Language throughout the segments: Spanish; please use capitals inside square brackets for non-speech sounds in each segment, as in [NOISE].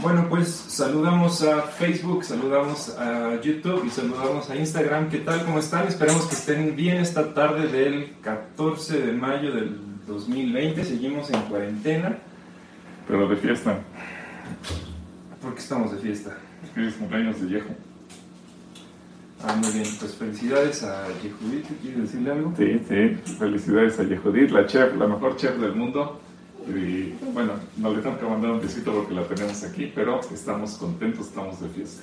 Bueno, pues saludamos a Facebook, saludamos a YouTube y saludamos a Instagram. ¿Qué tal? ¿Cómo están? Esperamos que estén bien esta tarde del 14 de mayo del 2020. Seguimos en cuarentena. Pero de fiesta. ¿Por qué estamos de fiesta? Es cumpleaños de Yehu. Ah, muy bien. Pues felicidades a Yehudit. ¿Quieres decirle algo? Sí, sí. Felicidades a Yehudit, la chef, la mejor chef del mundo. Y bueno, no le tengo que mandar un besito porque la tenemos aquí, pero estamos contentos, estamos de fiesta.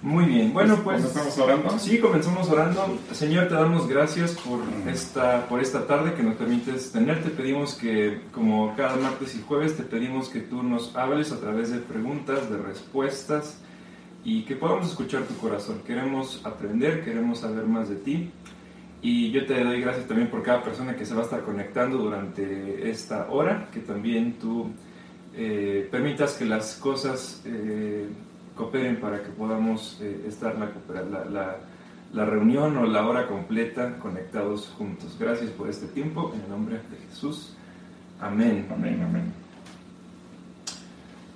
Muy bien, bueno pues... ¿Comenzamos orando? Sí, comenzamos orando. Señor, te damos gracias por esta, por esta tarde que nos permites tener. Te pedimos que, como cada martes y jueves, te pedimos que tú nos hables a través de preguntas, de respuestas y que podamos escuchar tu corazón. Queremos aprender, queremos saber más de ti. Y yo te doy gracias también por cada persona que se va a estar conectando durante esta hora, que también tú eh, permitas que las cosas eh, cooperen para que podamos eh, estar la, la, la, reunión o la hora completa conectados juntos. Gracias por este tiempo, en el nombre de Jesús. Amén. Amén, amén.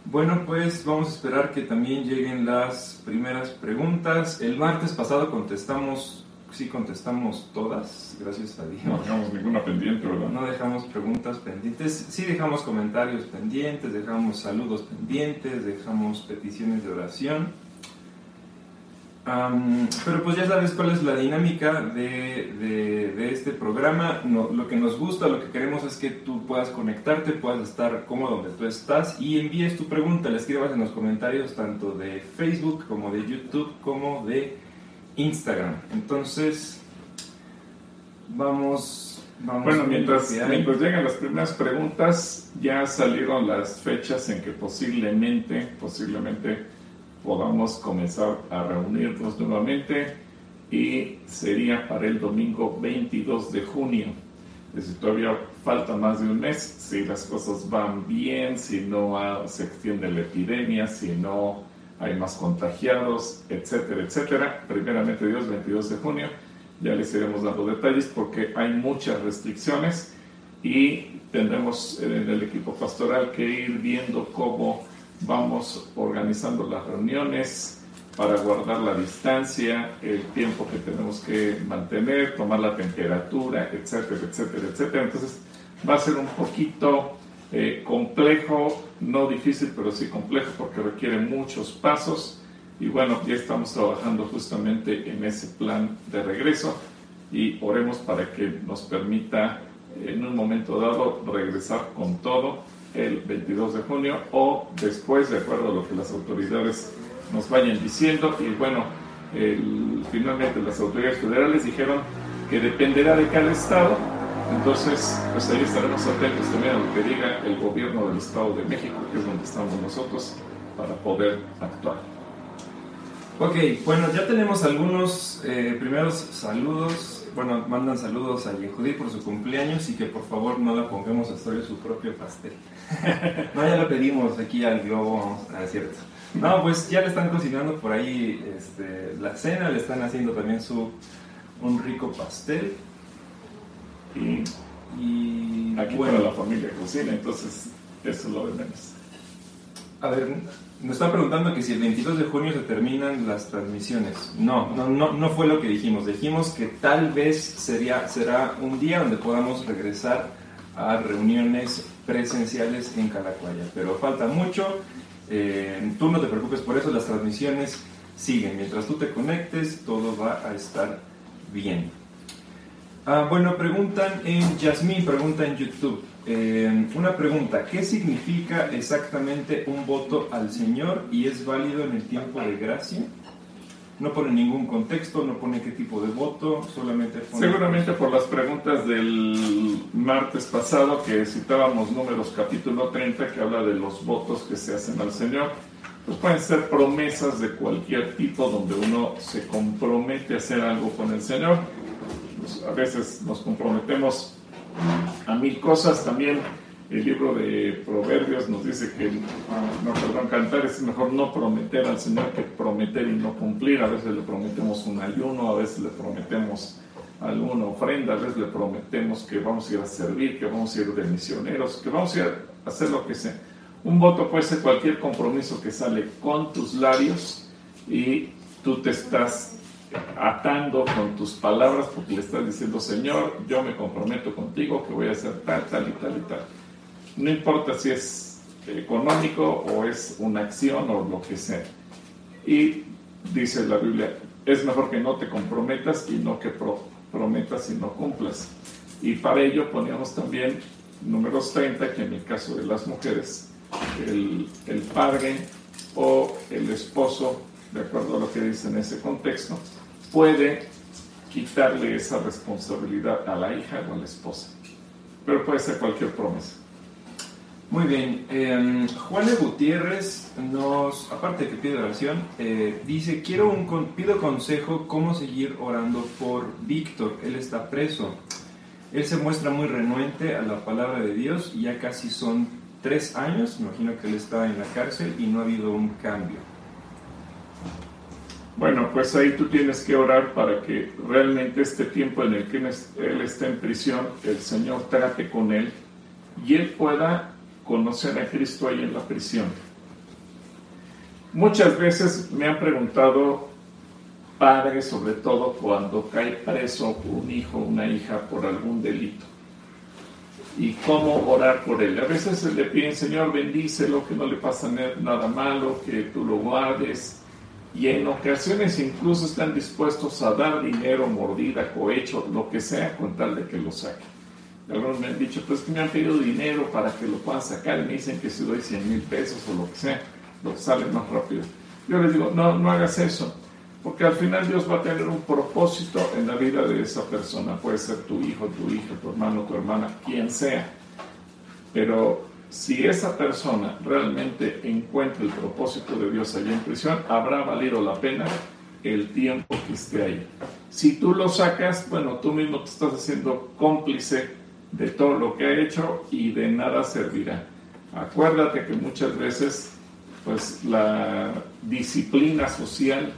Bueno, pues vamos a esperar que también lleguen las primeras preguntas. El martes pasado contestamos sí contestamos todas, gracias a Dios. No dejamos ninguna pendiente, ¿verdad? No dejamos preguntas pendientes, sí dejamos comentarios pendientes, dejamos saludos pendientes, dejamos peticiones de oración. pero pues ya sabes cuál es la dinámica de, de, este programa. lo que nos gusta, lo que queremos es que tú puedas conectarte, puedas estar cómodo donde tú estás y envíes tu pregunta, la escribas en los comentarios tanto de Facebook como de YouTube como de Instagram. Entonces, vamos, vamos bueno, mientras, mientras llegan las primeras preguntas, ya salieron las fechas en que posiblemente, posiblemente podamos comenzar a reunirnos nuevamente y sería para el domingo 22 de junio. Decir, todavía falta más de un mes, si las cosas van bien, si no se extiende la epidemia, si no hay más contagiados, etcétera, etcétera. Primeramente Dios, 22 de junio, ya les iremos dando detalles porque hay muchas restricciones y tendremos en el equipo pastoral que ir viendo cómo vamos organizando las reuniones para guardar la distancia, el tiempo que tenemos que mantener, tomar la temperatura, etcétera, etcétera, etcétera. Entonces va a ser un poquito eh, complejo, no difícil, pero sí complejo porque requiere muchos pasos. Y bueno, ya estamos trabajando justamente en ese plan de regreso y oremos para que nos permita en un momento dado regresar con todo el 22 de junio o después, de acuerdo a lo que las autoridades nos vayan diciendo. Y bueno, finalmente las autoridades federales dijeron que dependerá de cada estado entonces, pues ahí estaremos atentos también a lo que diga el gobierno del Estado de México, que es donde estamos nosotros, para poder actuar. Ok, bueno, ya tenemos algunos eh, primeros saludos. Bueno, mandan saludos a Yehudi por su cumpleaños y que por favor no la pongamos a hacer su propio pastel. [LAUGHS] no, ya lo pedimos aquí al globo, ah, cierto. No, pues ya le están cocinando por ahí este, la cena, le están haciendo también su un rico pastel. Y, aquí bueno, para la familia cocina, entonces eso es lo de menos. A ver, nos están preguntando que si el 22 de junio se terminan las transmisiones. No, no, no, no fue lo que dijimos. Dijimos que tal vez sería, será un día donde podamos regresar a reuniones presenciales en Calacuaya, pero falta mucho. Eh, tú no te preocupes por eso, las transmisiones siguen. Mientras tú te conectes, todo va a estar bien. Ah, bueno, preguntan en Yasmín, pregunta en YouTube. Eh, una pregunta, ¿qué significa exactamente un voto al Señor y es válido en el tiempo de gracia? No pone ningún contexto, no pone qué tipo de voto, solamente. Seguramente por las preguntas del martes pasado que citábamos números capítulo 30 que habla de los votos que se hacen al Señor, pues pueden ser promesas de cualquier tipo donde uno se compromete a hacer algo con el Señor pues, a veces nos comprometemos a mil cosas. También el libro de Proverbios nos dice que, no, perdón, cantar es mejor no prometer al Señor que prometer y no cumplir. A veces le prometemos un ayuno, a veces le prometemos alguna ofrenda, a veces le prometemos que vamos a ir a servir, que vamos a ir de misioneros, que vamos a ir a hacer lo que sea. Un voto puede ser cualquier compromiso que sale con tus labios y tú te estás atando con tus palabras porque le estás diciendo, Señor, yo me comprometo contigo que voy a hacer tal, tal y tal y tal. No importa si es económico o es una acción o lo que sea. Y dice la Biblia, es mejor que no te comprometas y no que prometas y no cumplas. Y para ello poníamos también números 30, que en el caso de las mujeres, el, el padre o el esposo, de acuerdo a lo que dice en ese contexto, puede quitarle esa responsabilidad a la hija o a la esposa. Pero puede ser cualquier promesa. Muy bien. Eh, Juan de Gutiérrez nos, aparte de que pide oración, eh, dice, quiero un pido consejo cómo seguir orando por Víctor. Él está preso. Él se muestra muy renuente a la palabra de Dios y ya casi son tres años, imagino que él está en la cárcel y no ha habido un cambio. Bueno, pues ahí tú tienes que orar para que realmente este tiempo en el que él está en prisión, el Señor trate con él y él pueda conocer a Cristo ahí en la prisión. Muchas veces me han preguntado padres, sobre todo cuando cae preso un hijo o una hija por algún delito. Y cómo orar por él. A veces le piden, Señor, bendícelo, que no le pasa nada malo, que tú lo guardes. Y en ocasiones incluso están dispuestos a dar dinero, mordida, cohecho, lo que sea, con tal de que lo saque. Algunos me han dicho, pues que me han pedido dinero para que lo puedan sacar y me dicen que si doy 100 mil pesos o lo que sea, lo sale más rápido. Yo les digo, no, no hagas eso porque al final Dios va a tener un propósito en la vida de esa persona. Puede ser tu hijo, tu hija, tu hermano, tu hermana, quien sea. Pero si esa persona realmente encuentra el propósito de Dios allí en prisión, habrá valido la pena el tiempo que esté ahí. Si tú lo sacas, bueno, tú mismo te estás haciendo cómplice de todo lo que ha hecho y de nada servirá. Acuérdate que muchas veces, pues la disciplina social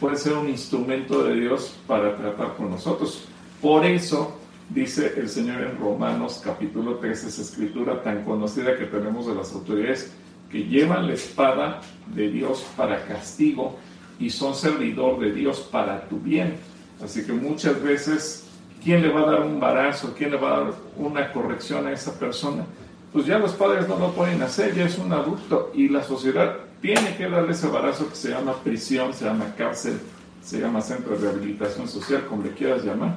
puede ser un instrumento de Dios para tratar con nosotros. Por eso dice el Señor en Romanos capítulo 3, esa escritura tan conocida que tenemos de las autoridades, que llevan la espada de Dios para castigo y son servidor de Dios para tu bien. Así que muchas veces, ¿quién le va a dar un barazo? ¿Quién le va a dar una corrección a esa persona? Pues ya los padres no lo pueden hacer, ya es un adulto y la sociedad tiene que darle ese embarazo que se llama prisión, se llama cárcel, se llama centro de rehabilitación social, como le quieras llamar.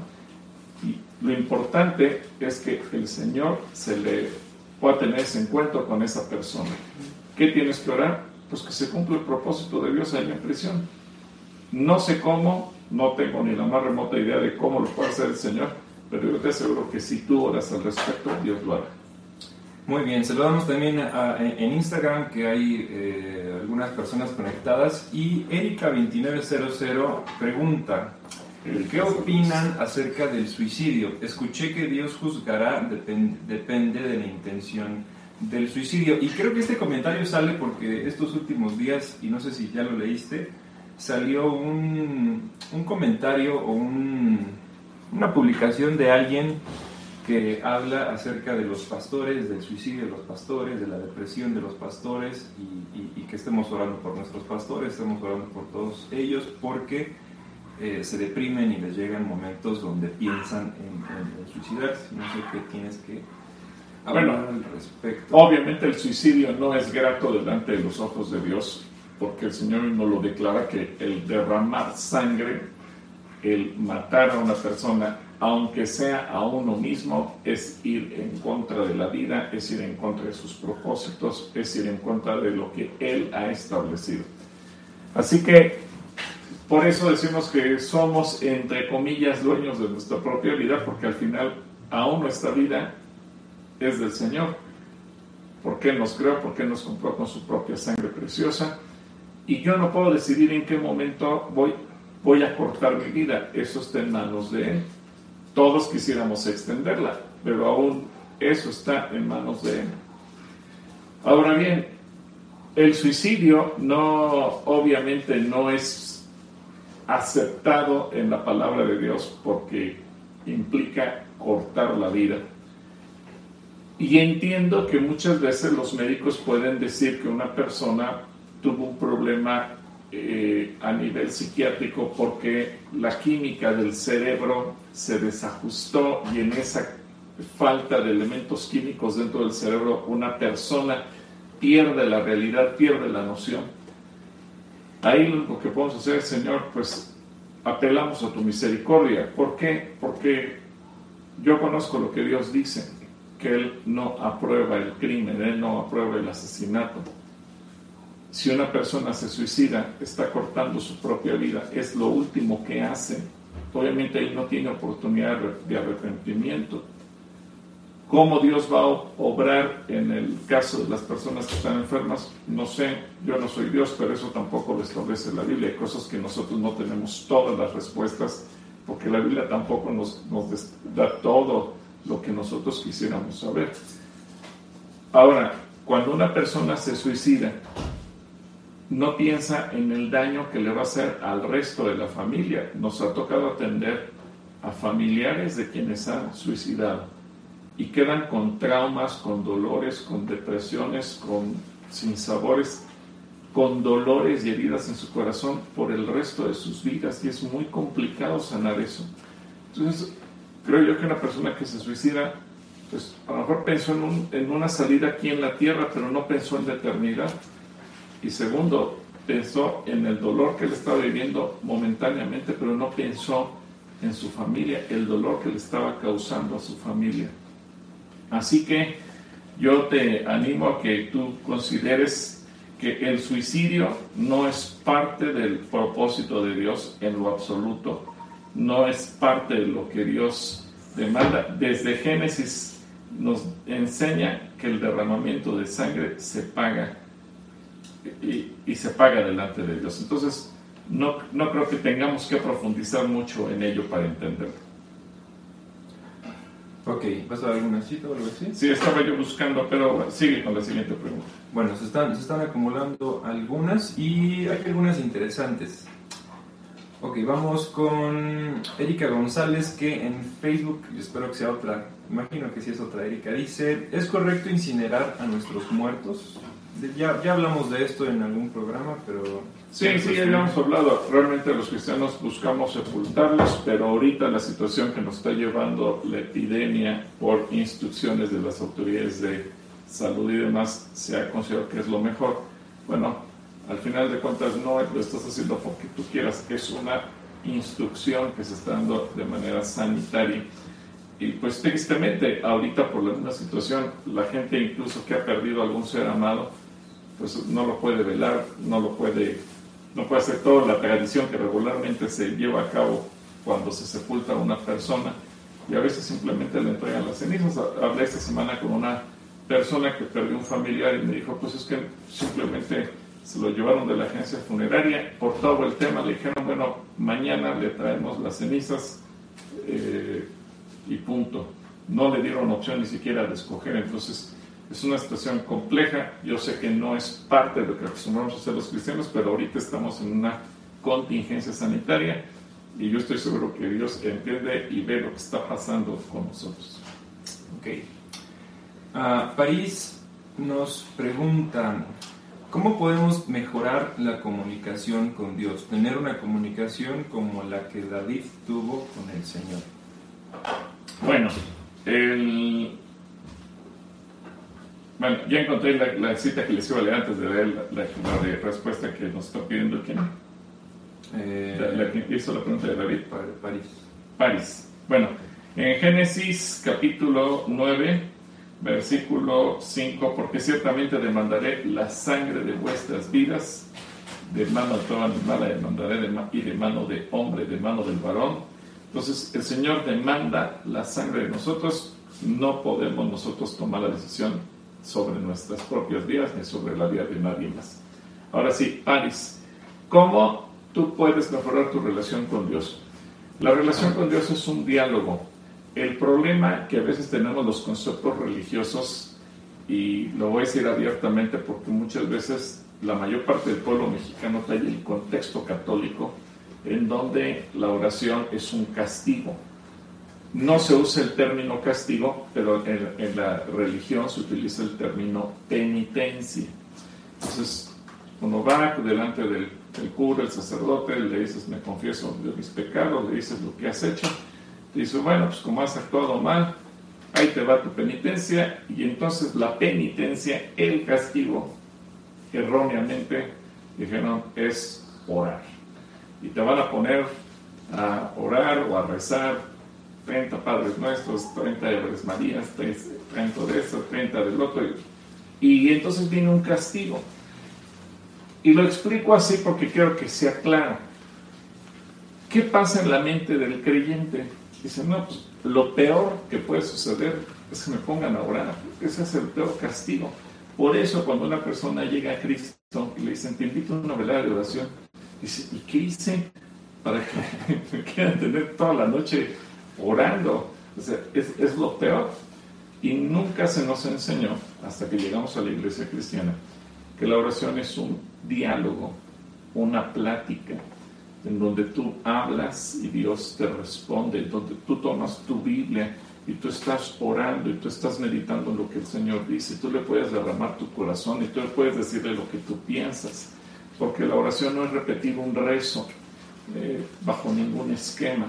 Y lo importante es que el Señor se le pueda tener ese encuentro con esa persona. ¿Qué tienes que orar? Pues que se cumpla el propósito de Dios ahí en prisión. No sé cómo, no tengo ni la más remota idea de cómo lo puede hacer el Señor, pero yo te aseguro que si tú oras al respecto, Dios lo hará. Muy bien, saludamos también en Instagram que hay eh, algunas personas conectadas y Erika2900 pregunta, ¿qué opinan acerca del suicidio? Escuché que Dios juzgará, depende de la intención del suicidio y creo que este comentario sale porque estos últimos días, y no sé si ya lo leíste, salió un, un comentario o un, una publicación de alguien que habla acerca de los pastores, del suicidio de los pastores, de la depresión de los pastores y, que estemos orando por nuestros pastores, estemos orando por todos ellos porque eh, se deprimen y les llegan momentos donde piensan en, suicidarse. No sé qué tienes que hablar al respecto. Obviamente el suicidio no es grato delante de los ojos de Dios porque el Señor mismo lo declara que el derramar sangre, el matar a una persona, aunque sea a uno mismo, es ir en contra de la vida, es ir en contra de sus propósitos, es ir en contra de lo que Él ha establecido. Así que por eso decimos que somos, entre comillas, dueños de nuestra propia vida, porque al final aún nuestra vida es del Señor, porque Él nos creó, porque Él nos compró con su propia sangre preciosa, y yo no puedo decidir en qué momento voy, voy a cortar mi vida, eso está en manos de Él. Todos quisiéramos extenderla, pero aún eso está en manos de Él. Ahora bien, el suicidio no, obviamente no es aceptado en la palabra de Dios porque implica cortar la vida. Y entiendo que muchas veces los médicos pueden decir que una persona tuvo un problema eh, a nivel psiquiátrico porque la química del cerebro se desajustó y en esa falta de elementos químicos dentro del cerebro una persona pierde la realidad, pierde la noción. Ahí lo que podemos hacer, Señor, pues apelamos a tu misericordia. ¿Por qué? Porque yo conozco lo que Dios dice, que Él no aprueba el crimen, Él no aprueba el asesinato. Si una persona se suicida, está cortando su propia vida, es lo último que hace. Obviamente Él no tiene oportunidad de arrepentimiento ¿Cómo Dios va a obrar en el caso de las personas que están enfermas? No sé, yo no soy Dios, pero eso tampoco lo establece la Biblia. Hay cosas que nosotros no tenemos todas las respuestas, porque la Biblia tampoco nos, nos da todo lo que nosotros quisiéramos saber. Ahora, cuando una persona se suicida, no piensa en el daño que le va a hacer al resto de la familia. Nos ha tocado atender a familiares de quienes han suicidado y quedan con traumas, con dolores, con depresiones, con sinsabores, con dolores y heridas en su corazón por el resto de sus vidas y es muy complicado sanar eso. Entonces, creo yo que una persona que se suicida, pues a lo mejor pensó en, una salida aquí en la tierra, pero no pensó en la eternidad. Y segundo, pensó en el dolor que él estaba viviendo momentáneamente, pero no pensó en su familia, el dolor que le estaba causando a su familia. Así que yo te animo a que tú consideres que el suicidio no es parte del propósito de Dios en lo absoluto, no es parte de lo que Dios demanda. Desde Génesis nos enseña que el derramamiento de sangre se paga y, se paga delante de Dios. Entonces, no, no creo que tengamos que profundizar mucho en ello para entenderlo. Ok, ¿vas a dar alguna cita o algo así? Sí, estaba yo buscando, pero sigue con la siguiente pregunta. Bueno, se están, se están acumulando algunas y hay algunas interesantes. Ok, vamos con Erika González, que en Facebook, y espero que sea otra, imagino que sí es otra Erika, dice, ¿es correcto incinerar a nuestros muertos? Ya, ya hablamos de esto en algún programa, pero Sí, sí, ya hemos hablado. Realmente los cristianos buscamos sepultarlos, pero ahorita la situación que nos está llevando la epidemia por instrucciones de las autoridades de salud y demás se ha considerado que es lo mejor. Bueno, al final de cuentas no lo estás haciendo porque tú quieras, es una instrucción que se está dando de manera sanitaria. Y pues tristemente, ahorita por la misma situación, la gente incluso que ha perdido algún ser amado, pues no lo puede velar, no lo puede no puede ser toda la tradición que regularmente se lleva a cabo cuando se sepulta a una persona y a veces simplemente le entregan las cenizas. Hablé esta semana con una persona que perdió un familiar y me dijo, pues es que simplemente se lo llevaron de la agencia funeraria por todo el tema, le dijeron, bueno, mañana le traemos las cenizas eh, y punto. No le dieron opción ni siquiera de escoger, entonces es una situación compleja, yo sé que no es parte de lo que acostumbramos a hacer los cristianos, pero ahorita estamos en una contingencia sanitaria y yo estoy seguro que Dios entiende y ve lo que está pasando con nosotros. Ok. Uh, París nos pregunta, ¿cómo podemos mejorar la comunicación con Dios? Tener una comunicación como la que David tuvo con el Señor. Bueno, el, bueno, ya encontré la, cita que les iba a leer antes de leer la, la, respuesta que nos está pidiendo quién. Eh, la, que hizo la pregunta de David. París. París. Bueno, en Génesis capítulo 9, versículo 5, porque ciertamente demandaré la sangre de vuestras vidas, de mano de toda animal demandaré de, y de mano de hombre, de mano del varón. Entonces el Señor demanda la sangre de nosotros, no podemos nosotros tomar la decisión sobre nuestras propias vidas ni sobre la vida de nadie más. Ahora sí, Paris, ¿cómo tú puedes mejorar tu relación con Dios? La relación con Dios es un diálogo. El problema que a veces tenemos los conceptos religiosos, y lo voy a decir abiertamente porque muchas veces la mayor parte del pueblo mexicano trae el contexto católico en donde la oración es un castigo. No se usa el término castigo, pero en, la religión se utiliza el término penitencia. Entonces, uno va delante del, cura, el sacerdote, le dices, me confieso de mis pecados, le dices lo que has hecho, te dice, bueno, pues como has actuado mal, ahí te va tu penitencia, y entonces la penitencia, el castigo, erróneamente dijeron, es orar. Y te van a poner a orar o a rezar 30 Padres Nuestros, 30 Aves Marías, 30 de eso, 30 del otro. Y, entonces viene un castigo. Y lo explico así porque quiero que sea claro. ¿Qué pasa en la mente del creyente? Dice, no, pues lo peor que puede suceder es que me pongan a orar. Ese es el peor castigo. Por eso cuando una persona llega a Cristo y le dicen, te invito a una velada de oración, dice, ¿y qué hice para que [LAUGHS] me quieran tener toda la noche orando. es, es lo peor. Y nunca se nos enseñó, hasta que llegamos a la iglesia cristiana, que la oración es un diálogo, una plática, en donde tú hablas y Dios te responde, donde tú tomas tu Biblia y tú estás orando y tú estás meditando en lo que el Señor dice, tú le puedes derramar tu corazón y tú le puedes decirle lo que tú piensas, porque la oración no es repetir un rezo eh, bajo ningún esquema,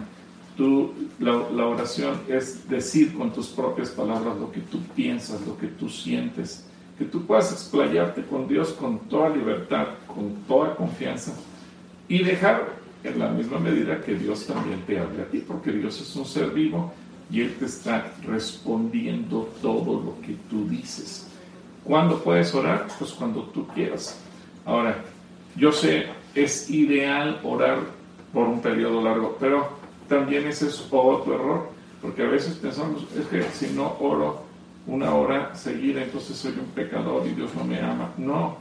Tú, la, oración es decir con tus propias palabras lo que tú piensas, lo que tú sientes, que tú puedas explayarte con Dios con toda libertad, con toda confianza y dejar en la misma medida que Dios también te hable a ti, porque Dios es un ser vivo y Él te está respondiendo todo lo que tú dices. ¿Cuándo puedes orar? Pues cuando tú quieras. Ahora, yo sé, es ideal orar por un periodo largo, pero también ese es otro error, porque a veces pensamos, es que si no oro una hora seguida, entonces soy un pecador y Dios no me ama. No,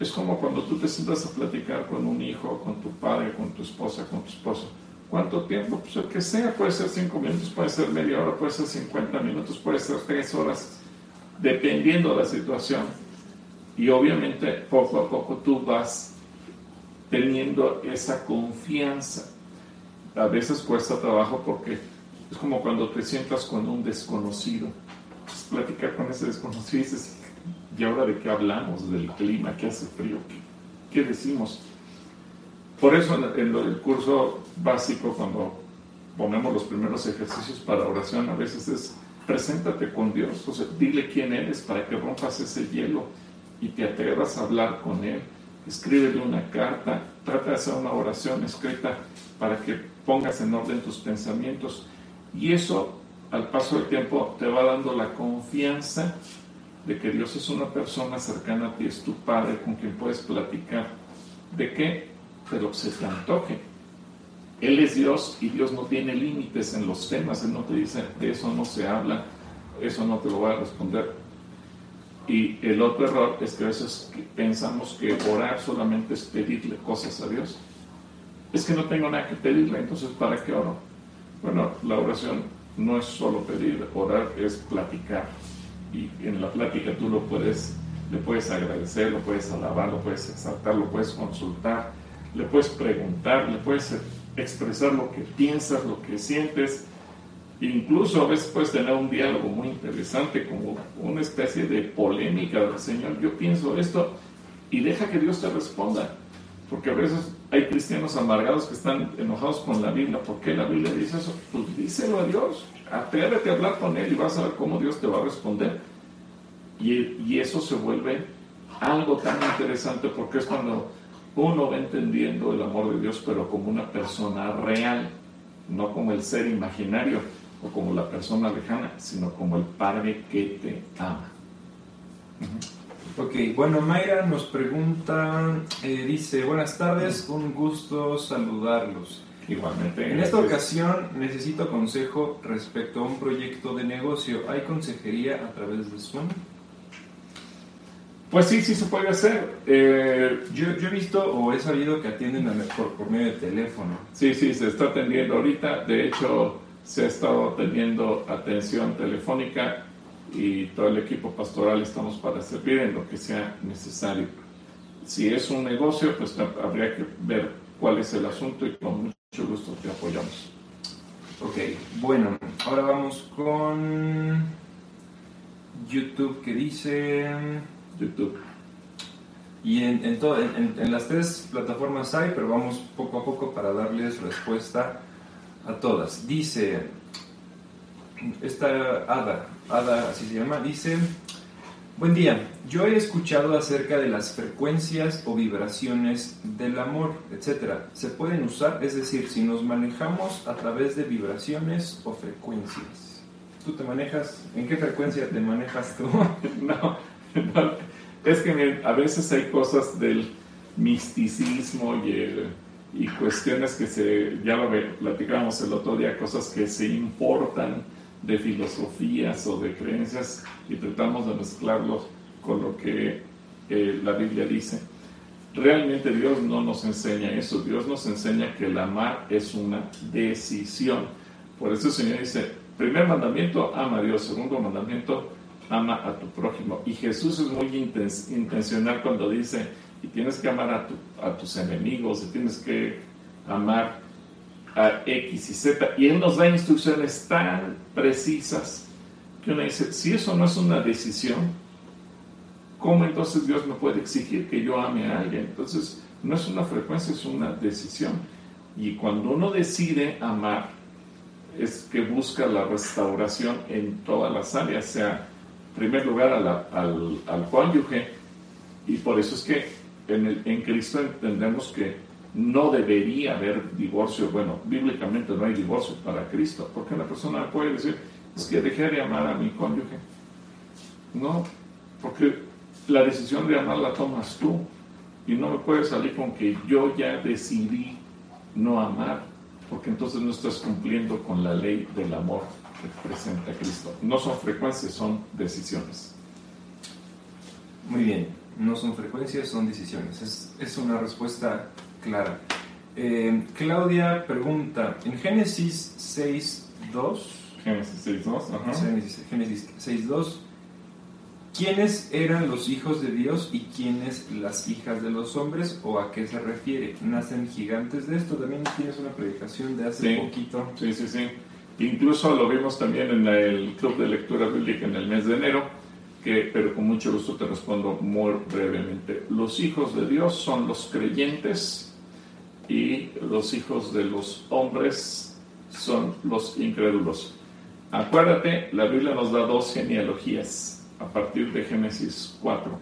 es como cuando tú te sientas a platicar con un hijo, con tu padre, con tu esposa, con tu esposo. ¿Cuánto tiempo? Pues el que sea, puede ser cinco minutos, puede ser media hora, puede ser 50 minutos, puede ser tres horas, dependiendo de la situación. Y obviamente poco a poco tú vas teniendo esa confianza a veces cuesta trabajo porque es como cuando te sientas con un desconocido. Pues platicar con ese desconocido y dices, ¿y ahora de qué hablamos? ¿Del clima? ¿Qué hace frío? ¿Qué, decimos? Por eso en, el curso básico, cuando ponemos los primeros ejercicios para oración, a veces es preséntate con Dios, o sea, dile quién eres para que rompas ese hielo y te atrevas a hablar con Él. Escríbele una carta, trata de hacer una oración escrita para que pongas en orden tus pensamientos. Y eso, al paso del tiempo, te va dando la confianza de que Dios es una persona cercana a ti, es tu Padre con quien puedes platicar. ¿De qué? De lo que se te antoje. Él es Dios y Dios no tiene límites en los temas. Él no te dice, de eso no se habla, eso no te lo voy a responder. Y el otro error es que a veces pensamos que orar solamente es pedirle cosas a Dios es que no tengo nada que pedirle, entonces ¿para qué oro? Bueno, la oración no es solo pedir, orar es platicar. Y en la plática tú lo puedes, le puedes agradecer, lo puedes alabar, lo puedes exaltar, lo puedes consultar, le puedes preguntar, le puedes expresar lo que piensas, lo que sientes. Incluso a veces puedes tener un diálogo muy interesante, como una especie de polémica del Señor. Yo pienso esto y deja que Dios te responda. Porque a veces hay cristianos amargados que están enojados con la Biblia. ¿Por qué la Biblia dice eso? Pues díselo a Dios. Atrévete a hablar con Él y vas a ver cómo Dios te va a responder. Y, y eso se vuelve algo tan interesante porque es cuando uno va entendiendo el amor de Dios, pero como una persona real, no como el ser imaginario o como la persona lejana, sino como el Padre que te ama. Ok, bueno, Mayra nos pregunta, eh, dice, buenas tardes, un gusto saludarlos. Igualmente. En esta ocasión necesito consejo respecto a un proyecto de negocio. ¿Hay consejería a través de Zoom? Pues sí, sí se puede hacer. Eh, yo, he visto o he sabido que atienden por, por medio de teléfono. Sí, sí, se está atendiendo ahorita. De hecho, se ha estado teniendo atención telefónica y todo el equipo pastoral estamos para servir en lo que sea necesario. Si es un negocio, pues habría que ver cuál es el asunto y con mucho gusto te apoyamos. Ok, bueno, ahora vamos con YouTube que dice... YouTube. Y en, en, en, en, las tres plataformas hay, pero vamos poco a poco para darles respuesta a todas. Dice, esta Ada, Ada así se llama, dice, buen día, yo he escuchado acerca de las frecuencias o vibraciones del amor, etc. ¿Se pueden usar? Es decir, si nos manejamos a través de vibraciones o frecuencias. ¿Tú te manejas? ¿En qué frecuencia te manejas tú? [LAUGHS] [LAUGHS] no, no, es que a veces hay cosas del misticismo y, y cuestiones que se, ya lo platicamos el otro día, cosas que se importan de filosofías o de creencias y tratamos de mezclarlos con lo que eh, la Biblia dice. Realmente Dios no nos enseña eso, Dios nos enseña que el amar es una decisión. Por eso el Señor dice, primer mandamiento, ama a Dios, segundo mandamiento, ama a tu prójimo. Y Jesús es muy intencional cuando dice, y tienes que amar a, tu, a tus enemigos, y tienes que amar a X y Z. Y Él nos da instrucciones tan precisas que uno dice, si eso no es una decisión, ¿cómo entonces Dios me puede exigir que yo ame a alguien? Entonces, no es una frecuencia, es una decisión. Y cuando uno decide amar, es que busca la restauración en todas las áreas, sea primer lugar al, al, cónyuge y por eso es que en, el, en Cristo entendemos que no debería haber divorcio. Bueno, bíblicamente no hay divorcio para Cristo, porque la persona puede decir, es que dejé de amar a mi cónyuge. No, porque la decisión de amar la tomas tú y no me puedes salir con que yo ya decidí no amar, porque entonces no estás cumpliendo con la ley del amor presenta Cristo. No son frecuencias, son decisiones. Muy bien, no son frecuencias, son decisiones. Es, es una respuesta clara. Eh, Claudia pregunta, en Génesis 6.2, Génesis 6.2, Génesis 6.2, ¿quiénes eran los hijos de Dios y quiénes las hijas de los hombres o a qué se refiere? ¿Nacen gigantes de esto? También tienes una predicación de hace poquito. Sí, sí, sí. Incluso lo vimos también en el Club de Lectura Bíblica en el mes de enero, que, pero con mucho gusto te respondo muy brevemente. Los hijos de Dios son los creyentes y los hijos de los hombres son los incrédulos. Acuérdate, la Biblia nos da dos genealogías a partir de Génesis 4.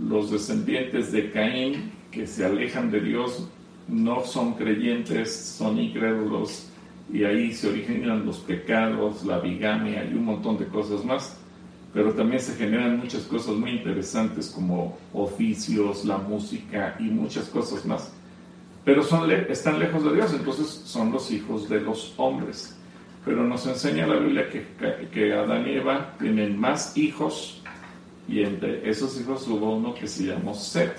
Los descendientes de Caín que se alejan de Dios no son creyentes, son incrédulos y ahí se originan los pecados, la bigamia y un montón de cosas más. Pero también se generan muchas cosas muy interesantes como oficios, la música y muchas cosas más. Pero están lejos de Dios, entonces son los hijos de los hombres. Pero nos enseña la Biblia que, que Adán y Eva tienen más hijos y entre esos hijos hubo uno que se llamó Set.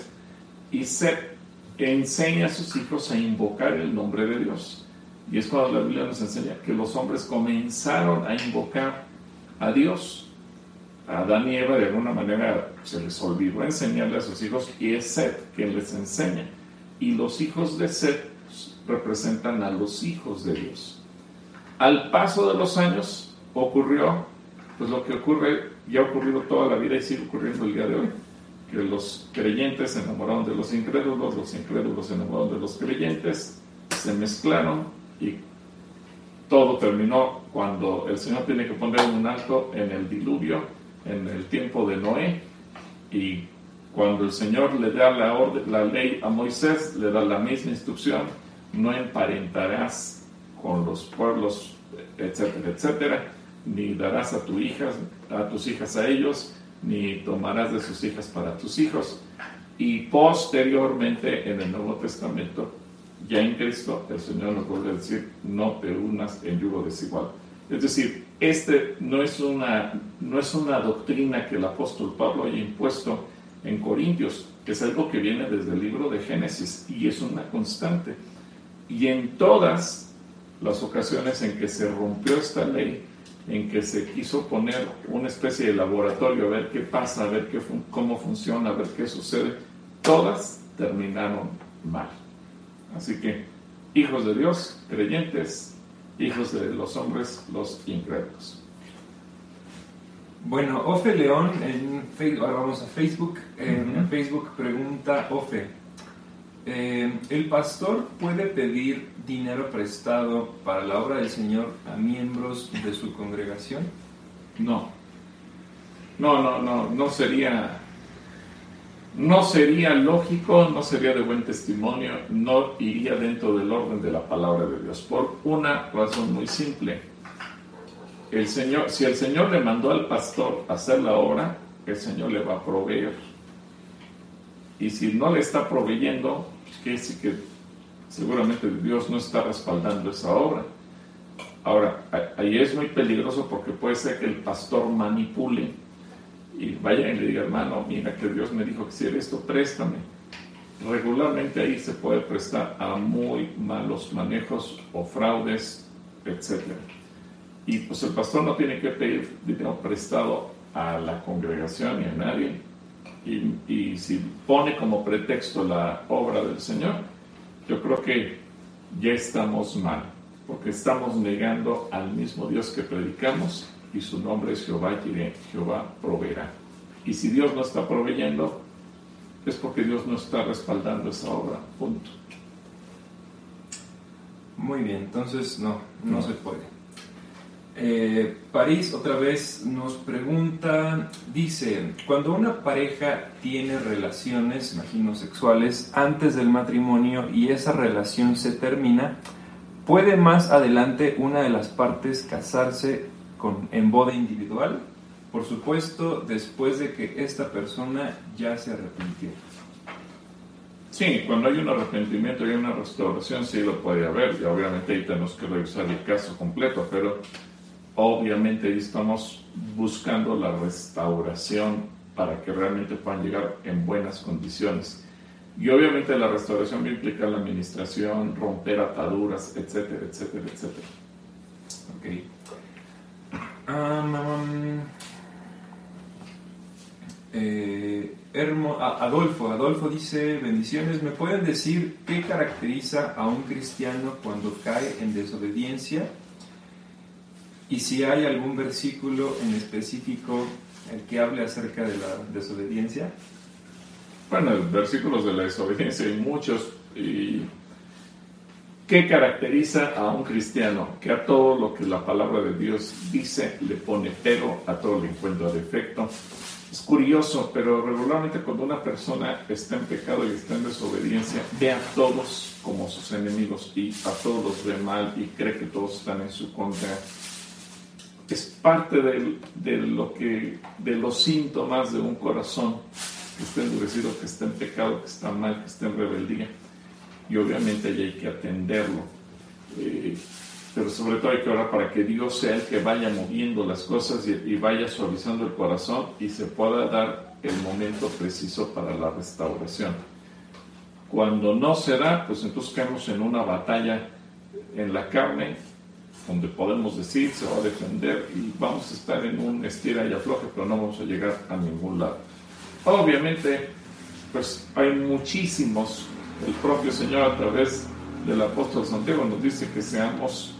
Y Set enseña a sus hijos a invocar el nombre de Dios. Y es cuando la Biblia nos enseña que los hombres comenzaron a invocar a Dios. A Adán y Eva de alguna manera se les olvidó enseñarle a sus hijos y es Seth quien les enseña. Y los hijos de Seth representan a los hijos de Dios. Al paso de los años ocurrió pues lo que ocurre, ya ha ocurrido toda la vida y sigue ocurriendo el día de hoy, que los creyentes se enamoraron de los incrédulos, los incrédulos se enamoraron de los creyentes, se mezclaron y todo terminó cuando el Señor tiene que poner un alto en el diluvio, en el tiempo de Noé, y cuando el Señor le da la, orden, la ley a Moisés, le da la misma instrucción, no emparentarás con los pueblos, etcétera, etcétera, ni darás a, tu a tus hijas a ellos, ni tomarás de sus hijas para tus hijos. Y posteriormente en el Nuevo Testamento ya en Cristo el Señor nos vuelve a decir, no te unas en yugo desigual. Es decir, este no es una, no es una doctrina que el apóstol Pablo haya impuesto en Corintios, es algo que viene desde el libro de Génesis y es una constante. Y en todas las ocasiones en que se rompió esta ley, en que se quiso poner una especie de laboratorio a ver qué pasa, a ver qué cómo funciona, a ver qué sucede, todas terminaron mal. Así que hijos de Dios, creyentes hijos de los hombres, los incrédulos. Bueno, Ofe León, en Facebook, ahora vamos a Facebook. En Facebook pregunta Ofe, eh, ¿el pastor puede pedir dinero prestado para la obra del Señor a miembros de su congregación? No. No, no, no, no sería no sería lógico, no sería de buen testimonio, no iría dentro del orden de la palabra de Dios, por una razón muy simple. El Señor, si el Señor le mandó al pastor hacer la obra, el Señor le va a proveer. Y si no le está proveyendo, pues quiere decir que seguramente Dios no está respaldando esa obra. Ahora, ahí es muy peligroso porque puede ser que el pastor manipule y vaya y le diga, hermano, mira que Dios me dijo que si esto, préstame. Regularmente ahí se puede prestar a muy malos manejos o fraudes, etc. Y pues el pastor no tiene que pedir dinero prestado a la congregación ni a nadie. Y, y si pone como pretexto la obra del Señor, yo creo que ya estamos mal, porque estamos negando al mismo Dios que predicamos y su nombre es Jehová Jireh, Jehová proveerá. Y si Dios no está proveyendo, es porque Dios no está respaldando esa obra, punto. Muy bien, entonces no, no, se puede. Eh, París otra vez nos pregunta, dice, cuando una pareja tiene relaciones, imagino, sexuales antes del matrimonio y esa relación se termina, ¿puede más adelante una de las partes casarse en boda individual, por supuesto, después de que esta persona ya se arrepintió. Sí, cuando hay un arrepentimiento y una restauración, sí lo puede haber, y obviamente ahí tenemos que revisar el caso completo, pero obviamente estamos buscando la restauración para que realmente puedan llegar en buenas condiciones. Y obviamente la restauración va a la administración, romper ataduras, etcétera, etcétera, etcétera. Okay. Eh, Adolfo, Adolfo dice, bendiciones, ¿me pueden decir qué caracteriza a un cristiano cuando cae en desobediencia? Y si hay algún versículo en específico el que hable acerca de la desobediencia. Bueno, versículos de la desobediencia hay muchos y ¿Qué caracteriza a un cristiano? Que a todo lo que la palabra de Dios dice le pone pero, a todo le encuentra defecto. Es curioso, pero regularmente cuando una persona está en pecado y está en desobediencia, ve a todos como sus enemigos y a todos los ve mal y cree que todos están en su contra. Es parte de, de lo que, de los síntomas de un corazón que está endurecido, que está en pecado, que está mal, que está en rebeldía y obviamente hay que atenderlo. Eh, pero sobre todo hay que orar para que Dios sea el que vaya moviendo las cosas y, vaya suavizando el corazón y se pueda dar el momento preciso para la restauración. Cuando no se da, pues entonces caemos en una batalla en la carne, donde podemos decir, se va a defender y vamos a estar en un estira y afloje, pero no vamos a llegar a ningún lado. Obviamente, pues hay muchísimos el propio Señor a través del apóstol Santiago nos dice que seamos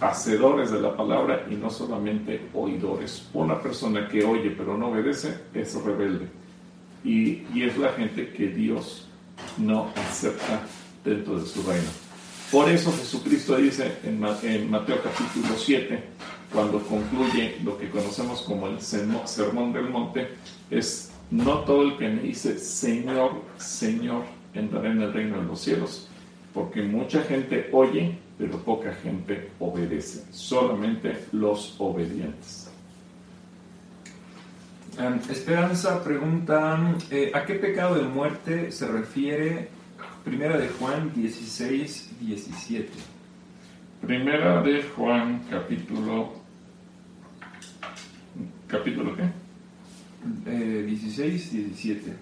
hacedores de la palabra y no solamente oidores. Una persona que oye pero no obedece es rebelde y, es la gente que Dios no acepta dentro de su reino. Por eso Jesucristo dice en, Mateo capítulo 7, cuando concluye lo que conocemos como el sermón del monte, es no todo el que me dice Señor, Señor, entraré en el reino de los cielos, porque mucha gente oye, pero poca gente obedece, solamente los obedientes. Esperanza pregunta, eh, ¿a qué pecado de muerte se refiere Primera de Juan 16, 17? Primera de Juan capítulo... ¿Capítulo qué? Eh, 16, 17.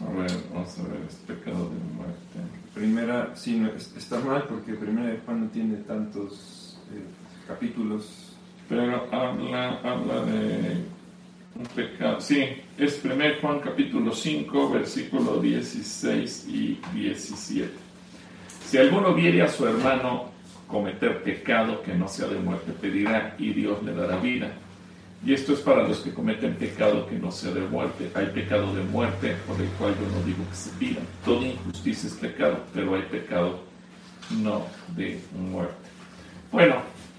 A ver, vamos a ver, es pecado de muerte. Primera, sí, no, está mal porque Primera de Juan no tiene tantos eh, capítulos. Pero habla, habla de un pecado. Sí, es Primera Juan capítulo 5, versículo 16 y 17. Si alguno viere a su hermano cometer pecado que no sea de muerte pedirá y Dios le dará vida. Y esto es para los que cometen pecado que no sea de muerte. Hay pecado de muerte por el cual yo no digo que se pida. Toda injusticia es pecado, pero hay pecado no de muerte. Bueno,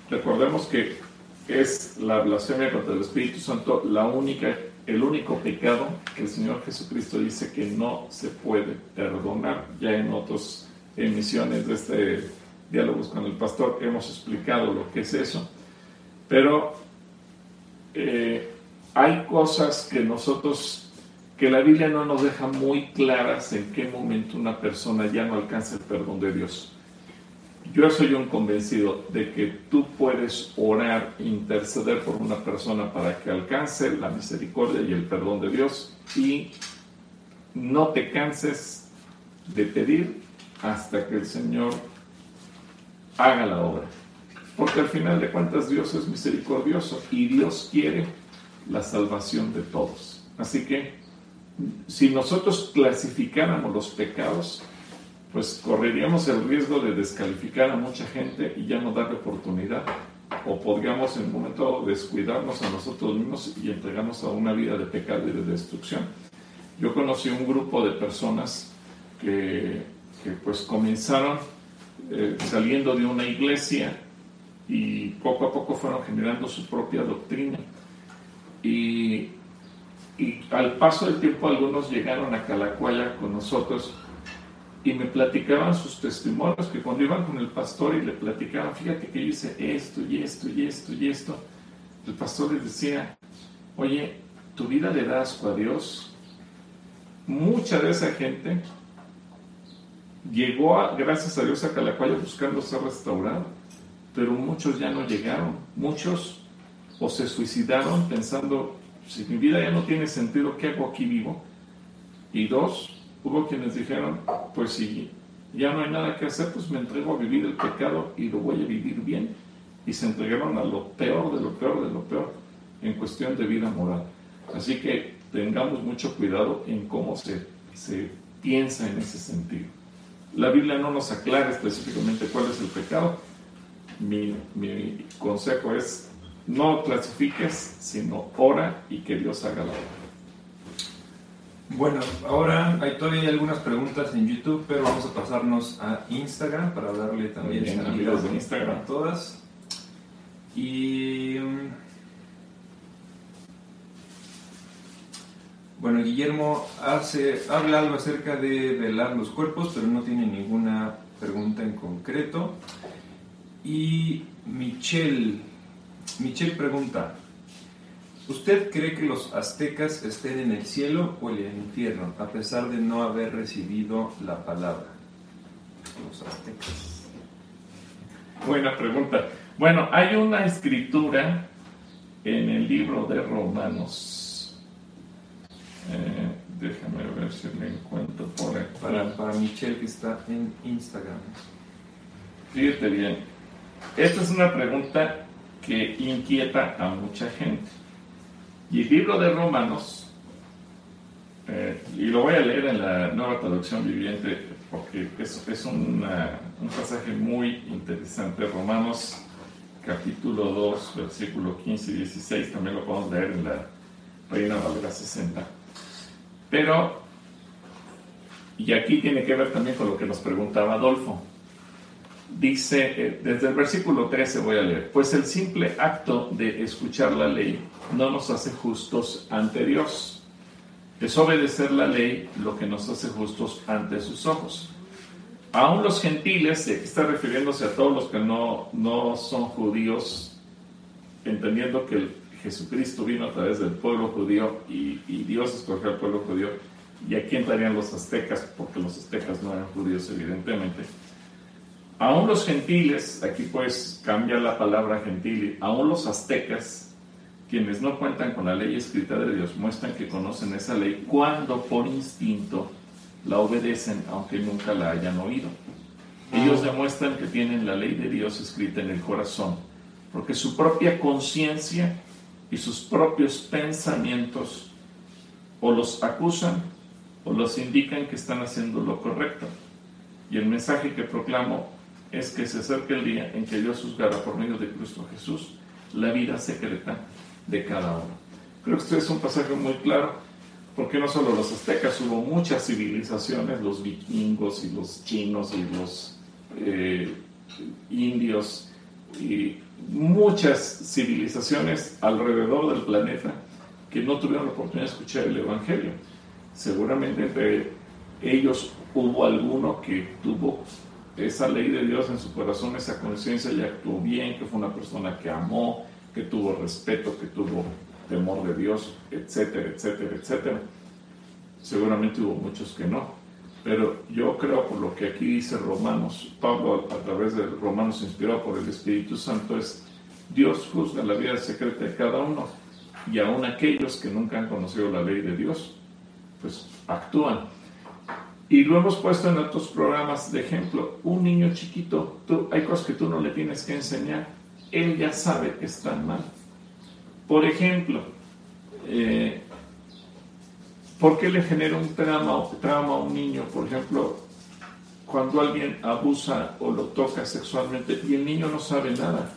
recordemos que es la blasfemia contra el Espíritu Santo la única, el único pecado que el Señor Jesucristo dice que no se puede perdonar. Ya en otras emisiones de este diálogos con el pastor hemos explicado lo que es eso. Pero eh, hay cosas que nosotros, que la Biblia no nos deja muy claras en qué momento una persona ya no alcanza el perdón de Dios. Yo soy un convencido de que tú puedes orar, interceder por una persona para que alcance la misericordia y el perdón de Dios y no te canses de pedir hasta que el Señor haga la obra. Porque al final de cuentas Dios es misericordioso y Dios quiere la salvación de todos. Así que si nosotros clasificáramos los pecados, pues correríamos el riesgo de descalificar a mucha gente y ya no darle oportunidad. O podríamos en un momento descuidarnos a nosotros mismos y entregarnos a una vida de pecado y de destrucción. Yo conocí un grupo de personas que, que pues comenzaron eh, saliendo de una iglesia y poco a poco fueron generando su propia doctrina. Y, y al paso del tiempo algunos llegaron a Calacuaya con nosotros y me platicaban sus testimonios, que cuando iban con el pastor y le platicaban, fíjate que yo hice esto y esto y esto y esto, el pastor les decía, oye, tu vida le da asco a Dios. Mucha de esa gente llegó, gracias a Dios, a Calacuaya buscando ser restaurado pero muchos ya no llegaron. Muchos o se suicidaron pensando, si mi vida ya no tiene sentido, ¿qué hago aquí vivo? Y dos, hubo quienes dijeron, pues si ya no hay nada que hacer, pues me entrego a vivir el pecado y lo voy a vivir bien. Y se entregaron a lo peor de lo peor de lo peor en cuestión de vida moral. Así que tengamos mucho cuidado en cómo se, se piensa en ese sentido. La Biblia no nos aclara específicamente cuál es el pecado, mi, mi consejo es no clasifiques, sino ora y que Dios haga la obra. Bueno, ahora hay todavía algunas preguntas en YouTube, pero vamos a pasarnos a Instagram para darle también bien, amigos de Instagram a todas. Y mm, bueno, Guillermo hace, habla algo acerca de velar los cuerpos, pero no tiene ninguna pregunta en concreto. Y Michelle, Michelle pregunta, ¿usted cree que los aztecas estén en el cielo o en el infierno, a pesar de no haber recibido la palabra? Los aztecas. Buena pregunta. Bueno, hay una escritura en el libro de Romanos. Eh, déjame ver si me encuentro por ahí. Para, para Michelle que está en Instagram. Fíjate bien. Esta es una pregunta que inquieta a mucha gente. Y el libro de Romanos, eh, y lo voy a leer en la nueva traducción viviente porque es, es un pasaje muy interesante. Romanos capítulo 2, versículo 15 y 16, también lo podemos leer en la Reina Valera 60. Pero, y aquí tiene que ver también con lo que nos preguntaba Adolfo dice, eh, desde el versículo 13 voy a leer, pues el simple acto de escuchar la ley no nos hace justos ante Dios. Es obedecer la ley lo que nos hace justos ante sus ojos. Aún los gentiles, y aquí está refiriéndose a todos los que no, no son judíos, entendiendo que Jesucristo vino a través del pueblo judío y, y Dios escogió al pueblo judío, y aquí entrarían los aztecas, porque los aztecas no eran judíos evidentemente Aún los gentiles, aquí pues cambia la palabra gentil, aún los aztecas, quienes no cuentan con la ley escrita de Dios, muestran que conocen esa ley cuando por instinto la obedecen, aunque nunca la hayan oído. Ellos demuestran que tienen la ley de Dios escrita en el corazón, porque su propia conciencia y sus propios pensamientos o los acusan o los indican que están haciendo lo correcto. Y el mensaje que proclamo es que se acerque el día en que Dios juzgará por medio de Cristo Jesús la vida secreta de cada uno. Creo que este es un pasaje muy claro, porque no solo los aztecas, hubo muchas civilizaciones, los vikingos y los chinos y los eh, indios y muchas civilizaciones alrededor del planeta que no tuvieron la oportunidad de escuchar el Evangelio. Seguramente entre ellos hubo alguno que tuvo esa ley de Dios en su corazón, esa conciencia y actuó bien, que fue una persona que amó, que tuvo respeto, que tuvo temor de Dios, etcétera, etcétera, etcétera. Seguramente hubo muchos que no. Pero yo creo por lo que aquí dice Romanos, Pablo a través de Romanos inspirado por el Espíritu Santo es Dios juzga la vida secreta de cada uno y aún aquellos que nunca han conocido la ley de Dios, pues actúan. Y lo hemos puesto en otros programas de ejemplo. Un niño chiquito, tú, hay cosas que tú no le tienes que enseñar. Él ya sabe que están mal. Por ejemplo, eh, ¿por qué le genera un trauma, trauma a un niño? Por ejemplo, cuando alguien abusa o lo toca sexualmente y el niño no sabe nada.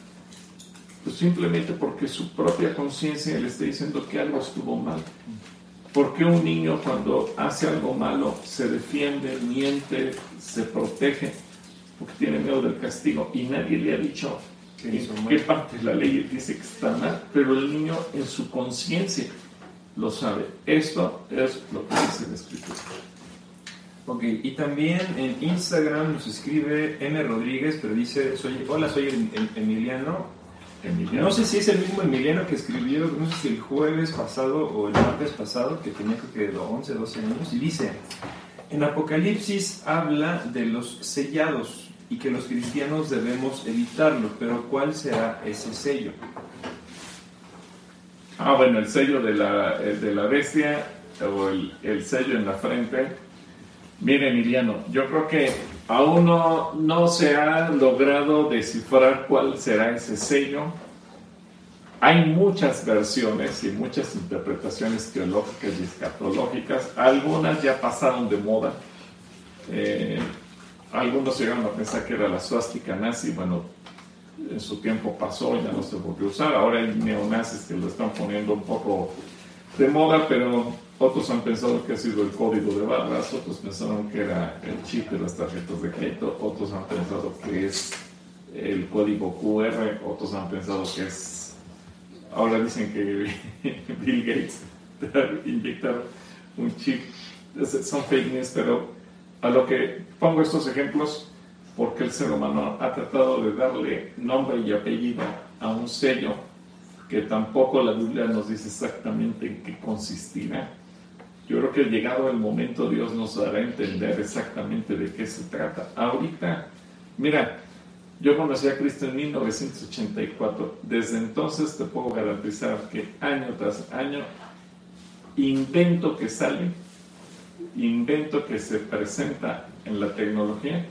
Pues simplemente porque su propia conciencia le está diciendo que algo estuvo mal. ¿Por qué un niño cuando hace algo malo se defiende, miente, se protege? Porque tiene miedo del castigo y nadie le ha dicho en qué parte de la ley dice que está mal, pero el niño en su conciencia lo sabe. Esto es lo que dice la escritura. Ok, y también en Instagram nos escribe M. Rodríguez, pero dice, soy, hola, soy Emiliano, no sé si es el mismo Emiliano que escribió, no sé si el jueves pasado o el martes pasado, que tenía creo que 11, 12 años, y dice, en Apocalipsis habla de los sellados y que los cristianos debemos evitarlo, pero ¿cuál será ese sello? Ah, bueno, el sello de la, de la bestia o el, el sello en la frente. Mire, Emiliano, yo creo que Aún no, se ha logrado descifrar cuál será ese sello. Hay muchas versiones y muchas interpretaciones teológicas y escatológicas. Algunas ya pasaron de moda. Eh, algunos llegaron a pensar que era la suástica nazi. Bueno, en su tiempo pasó ya no se volvió a usar. Ahora hay neonazis que lo están poniendo un poco de moda, pero otros han pensado que ha sido el código de barras, otros pensaron que era el chip de las tarjetas de crédito, otros han pensado que es el código QR, otros han pensado que es... Ahora dicen que [LAUGHS] Bill Gates inyectar un chip. Son fake news, pero a lo que pongo estos ejemplos porque el ser humano ha tratado de darle nombre y apellido a un sello que tampoco la Biblia nos dice exactamente en qué consistirá yo creo que llegado el momento Dios nos dará a entender exactamente de qué se trata. Ahorita, mira, yo conocí a Cristo en 1984. Desde entonces te puedo garantizar que año tras año, invento que sale, invento que se presenta en la tecnología,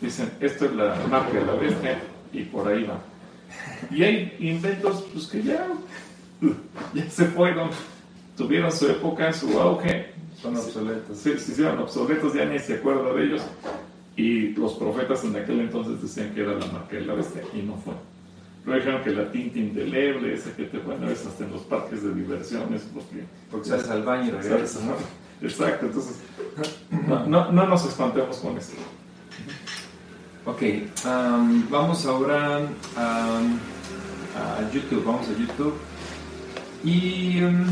dicen, esto es la marca de la bestia y por ahí va. Y hay inventos pues, que ya, ya se fueron tuvieron su época, su auge. Son obsoletos. Se, se hicieron obsoletos, ya ni se acuerda de ellos. Y los profetas en aquel entonces decían que era la marca de la bestia, y no fue. Luego dijeron que la tinta indeleble, esa que te bueno, es hasta en los parques de diversiones, porque, porque sales al baño y regresas. [LAUGHS] Exacto, entonces no, no, no, nos espantemos con esto. Ok, um, vamos ahora a, a YouTube, vamos a YouTube. Y um,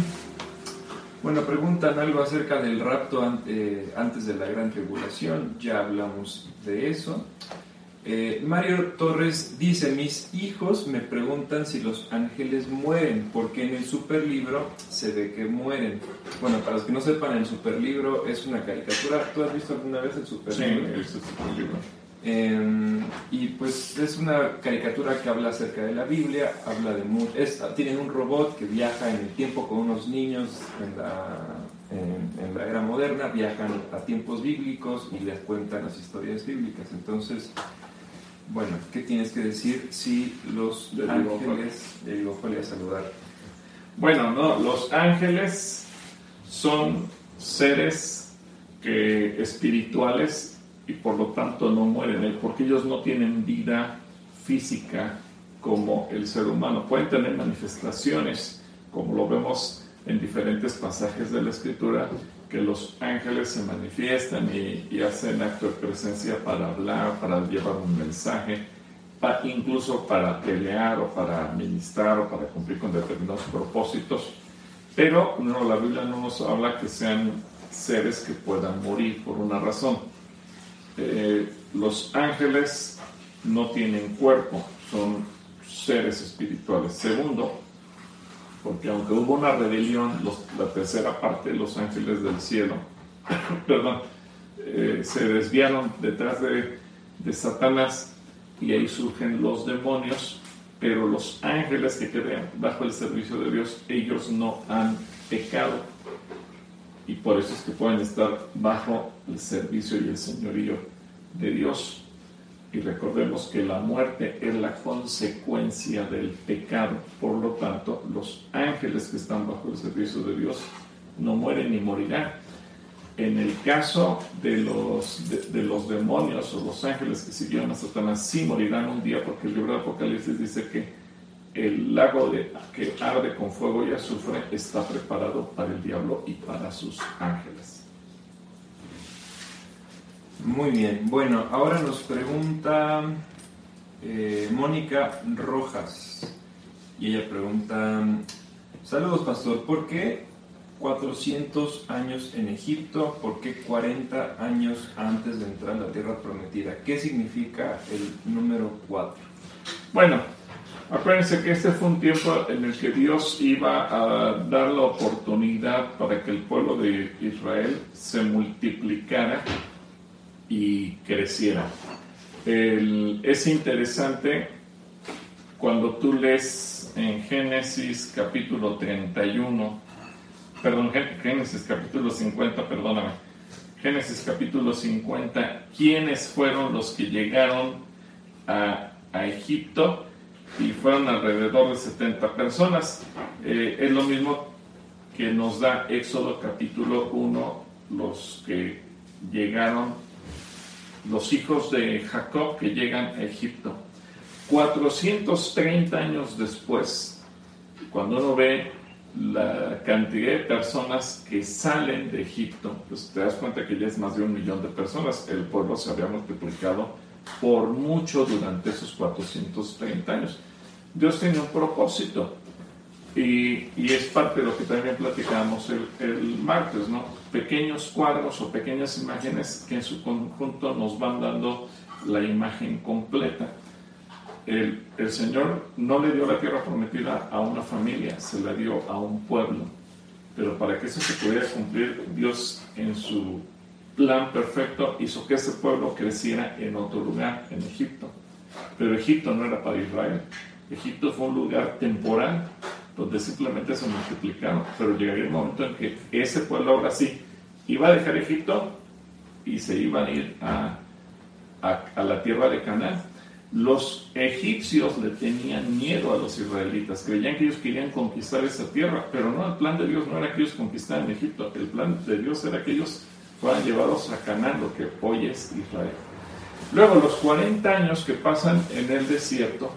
bueno, preguntan algo acerca del rapto antes de la gran tribulación, ya hablamos de eso. Eh, Mario Torres dice, mis hijos me preguntan si los ángeles mueren, porque en el superlibro se ve que mueren. Bueno, para los que no sepan, el superlibro es una caricatura. ¿Tú has visto alguna vez el superlibro? Sí, he el superlibro. Em, y pues es una caricatura que habla acerca de la Biblia, habla de es, tienen un robot que viaja en el tiempo con unos niños en la, en, la era moderna, viajan a tiempos bíblicos y les cuentan las historias bíblicas. Entonces, bueno, ¿qué tienes que decir si los ángeles, a saludar? Bueno, no, los ángeles son seres que, espirituales y por lo tanto no mueren, porque ellos no tienen vida física como el ser humano. Pueden tener manifestaciones, como lo vemos en diferentes pasajes de la escritura, que los ángeles se manifiestan y, hacen acto de presencia para hablar, para llevar un mensaje, incluso para pelear o para ministrar o para cumplir con determinados propósitos. Pero no, la Biblia no nos habla que sean seres que puedan morir por una razón. Eh, los ángeles no tienen cuerpo, son seres espirituales. Segundo, porque aunque hubo una rebelión, la tercera parte de los ángeles del cielo, [COUGHS] perdón, eh, se desviaron detrás de, de Satanás y ahí surgen los demonios, pero los ángeles que quedan bajo el servicio de Dios, ellos no han pecado. Y por eso es que pueden estar bajo el servicio y el señorío de Dios. Y recordemos que la muerte es la consecuencia del pecado. Por lo tanto, los ángeles que están bajo el servicio de Dios no mueren ni morirán. En el caso de los, de, los demonios o los ángeles que siguieron a Satanás, sí morirán un día, porque el libro de Apocalipsis dice que el lago de, que arde con fuego y azufre está preparado para el diablo y para sus ángeles. Muy bien, bueno, ahora nos pregunta eh, Mónica Rojas y ella pregunta, saludos pastor, ¿por qué 400 años en Egipto? ¿Por qué 40 años antes de entrar en la tierra prometida? ¿Qué significa el número 4? Bueno, acuérdense que este fue un tiempo en el que Dios iba a dar la oportunidad para que el pueblo de Israel se multiplicara y creciera. es interesante cuando tú lees en Génesis capítulo 31, perdón, Génesis capítulo 50, perdóname, Génesis capítulo 50, quiénes fueron los que llegaron a, Egipto y fueron alrededor de 70 personas. Eh, es lo mismo que nos da Éxodo capítulo 1, los que llegaron los hijos de Jacob que llegan a Egipto. 430 años después, cuando uno ve la cantidad de personas que salen de Egipto, pues te das cuenta que ya es más de un millón de personas. El pueblo se había multiplicado por mucho durante esos 430 años. Dios tiene un propósito y, es parte de lo que también platicamos el, el, martes, ¿no? Pequeños cuadros o pequeñas imágenes que en su conjunto nos van dando la imagen completa. El, Señor no le dio la tierra prometida a una familia, se la dio a un pueblo. Pero para que eso se pudiera cumplir, Dios en su plan perfecto hizo que ese pueblo creciera en otro lugar, en Egipto. Pero Egipto no era para Israel. Egipto fue un lugar temporal donde simplemente se multiplicaron, pero llegaría el momento en que ese pueblo ahora sí iba a dejar Egipto y se iban a ir a, a, la tierra de Canaán. Los egipcios le tenían miedo a los israelitas, creían que ellos querían conquistar esa tierra, pero no, el plan de Dios no era que ellos conquistaran Egipto, el plan de Dios era que ellos fueran llevados a Canaán, lo que hoy es Israel. Luego, los 40 años que pasan en el desierto,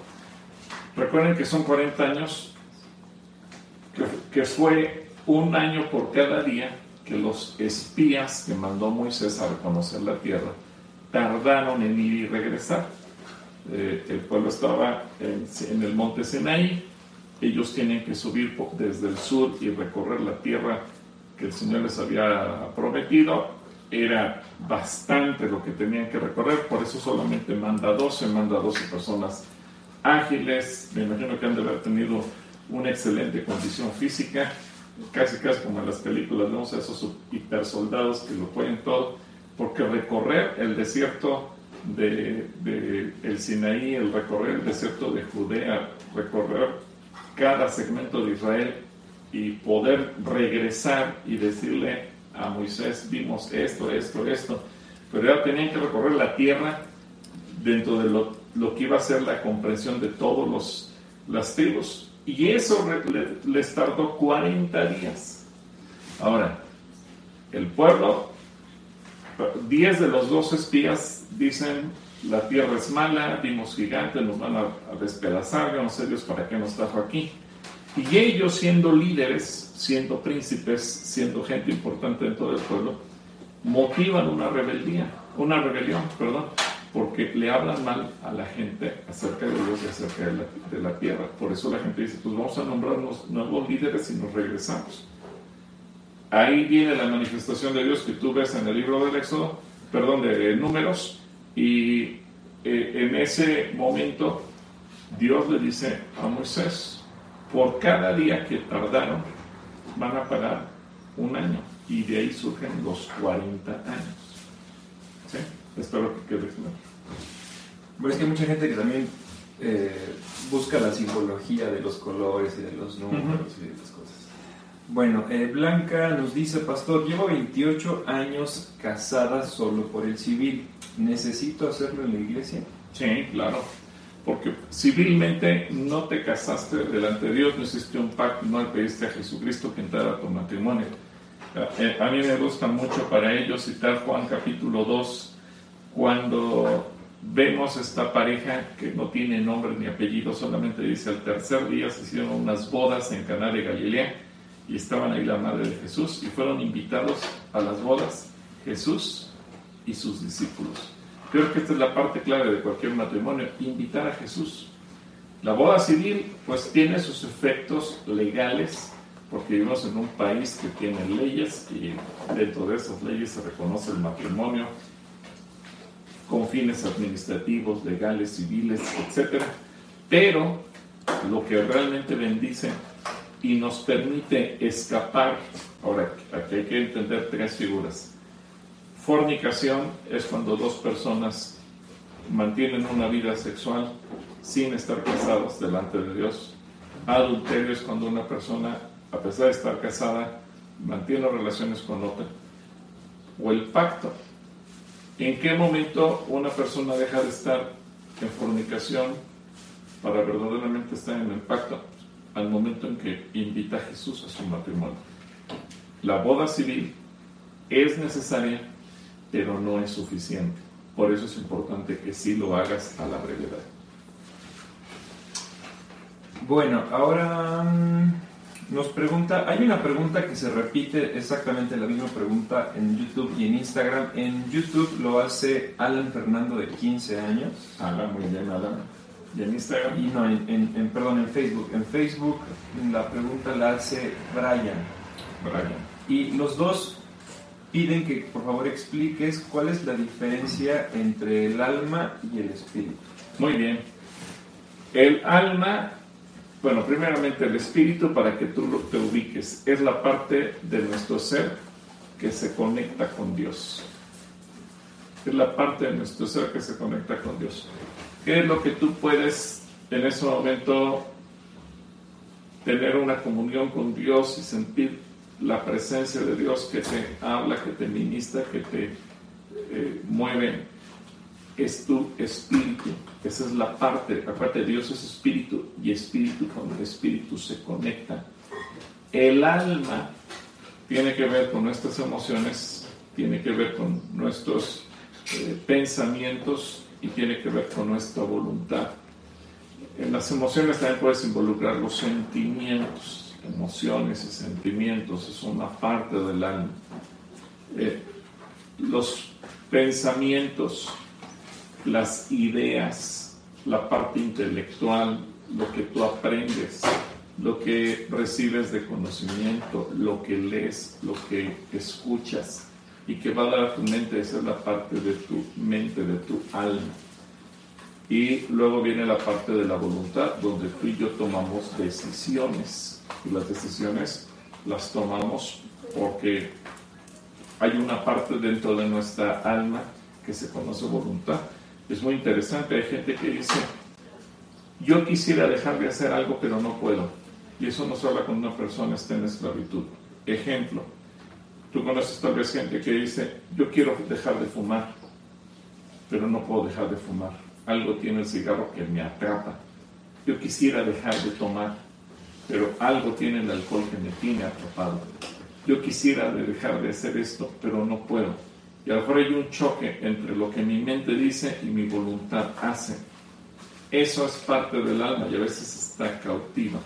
recuerden que son 40 años que, fue un año por cada día que los espías que mandó Moisés a reconocer la tierra tardaron en ir y regresar. Eh, el pueblo estaba en, el monte Sinaí, ellos tienen que subir desde el sur y recorrer la tierra que el Señor les había prometido. Era bastante lo que tenían que recorrer, por eso solamente manda 12, manda 12 personas ágiles, me imagino que han de haber tenido una excelente condición física, casi casi como en las películas vemos a esos hipersoldados que lo pueden todo, porque recorrer el desierto de, el Sinaí, el recorrer el desierto de Judea, recorrer cada segmento de Israel y poder regresar y decirle a Moisés, vimos esto, esto, esto, pero ya tenían que recorrer la tierra dentro de lo, lo que iba a ser la comprensión de todos las tribus y eso les tardó 40 días. Ahora, el pueblo 10 de los 12 espías dicen, la tierra es mala, vimos gigantes, nos van a, despedazar, yo no sé Dios para qué nos trajo aquí. Y ellos siendo líderes, siendo príncipes, siendo gente importante dentro del pueblo, motivan una rebeldía, una rebelión, perdón, porque le hablan mal a la gente acerca de Dios y acerca de la, tierra. Por eso la gente dice, pues vamos a nombrarnos nuevos líderes y nos regresamos. Ahí viene la manifestación de Dios que tú ves en el libro del Éxodo, perdón, de Números, y eh, en ese momento Dios le dice a Moisés, por cada día que tardaron van a pagar un año, y de ahí surgen los 40 años. ¿Sí? Espero que quede claro. Bueno, es que hay mucha gente que también eh, busca la simbología de los colores y de los números y de las cosas. Bueno, eh, Blanca nos dice, pastor, llevo 28 años casada solo por el civil. ¿Necesito hacerlo en la iglesia? Sí, claro. Porque civilmente no te casaste delante de Dios, no hiciste un pacto, no le pediste a Jesucristo que entrara a tu matrimonio. Eh, a mí me gusta mucho para ello citar Juan capítulo 2, cuando vemos esta pareja que no tiene nombre ni apellido, solamente dice al tercer día se hicieron unas bodas en Caná de Galilea y estaban ahí la madre de Jesús y fueron invitados a las bodas Jesús y sus discípulos. Creo que esta es la parte clave de cualquier matrimonio, invitar a Jesús. La boda civil pues tiene sus efectos legales porque vivimos en un país que tiene leyes y dentro de esas leyes se reconoce el matrimonio con fines administrativos, legales, civiles, etc. Pero lo que realmente bendice y nos permite escapar. Ahora, aquí hay que entender tres figuras. Fornicación es cuando dos personas mantienen una vida sexual sin estar casados delante de Dios. Adulterio es cuando una persona, a pesar de estar casada, mantiene relaciones con otra. O el pacto. ¿En qué momento una persona deja de estar en fornicación para verdaderamente estar en el pacto? al momento en que invita a Jesús a su matrimonio. La boda civil es necesaria, pero no es suficiente. Por eso es importante que sí lo hagas a la brevedad. Bueno, ahora mm, nos pregunta, hay una pregunta que se repite exactamente la misma pregunta en YouTube y en Instagram. En YouTube lo hace Alan Fernando de 15 años. Alan, muy bien, Alan. ¿Y en Instagram? Y no, en, perdón, en Facebook. En Facebook la pregunta la hace Brian. Brian. Y los dos piden que por favor expliques cuál es la diferencia entre el alma y el espíritu. Muy bien. El alma, bueno, primeramente el espíritu, para que tú te ubiques, es la parte de nuestro ser que se conecta con Dios. Es la parte de nuestro ser que se conecta con Dios. ¿Qué es lo que tú puedes en ese momento tener una comunión con Dios y sentir la presencia de Dios que te habla, que te ministra, que te eh, mueve? Es tu espíritu. Esa es la parte. Aparte, Dios es espíritu y espíritu con el espíritu se conecta. El alma tiene que ver con nuestras emociones, tiene que ver con nuestros eh, pensamientos, y tiene que ver con nuestra voluntad. En las emociones también puedes involucrar los sentimientos, emociones y sentimientos, es una parte del alma. Eh, los pensamientos, las ideas, la parte intelectual, lo que tú aprendes, lo que recibes de conocimiento, lo que lees, lo que escuchas, y que va a dar a tu mente, esa es la parte de tu mente, de tu alma. Y luego viene la parte de la voluntad, donde tú y yo tomamos decisiones. Y las decisiones las tomamos porque hay una parte dentro de nuestra alma que se conoce voluntad. Es muy interesante, hay gente que dice, yo quisiera dejar de hacer algo, pero no puedo. Y eso nos habla cuando una persona está en esclavitud. Ejemplo, Tú conoces tal vez gente que dice, yo quiero dejar de fumar, pero no puedo dejar de fumar. Algo tiene el cigarro que me atrapa. Yo quisiera dejar de tomar, pero algo tiene el alcohol que me tiene atrapado. Yo quisiera dejar de hacer esto, pero no puedo. Y a lo mejor hay un choque entre lo que mi mente dice y mi voluntad hace. Eso es parte del alma y a veces está cautiva.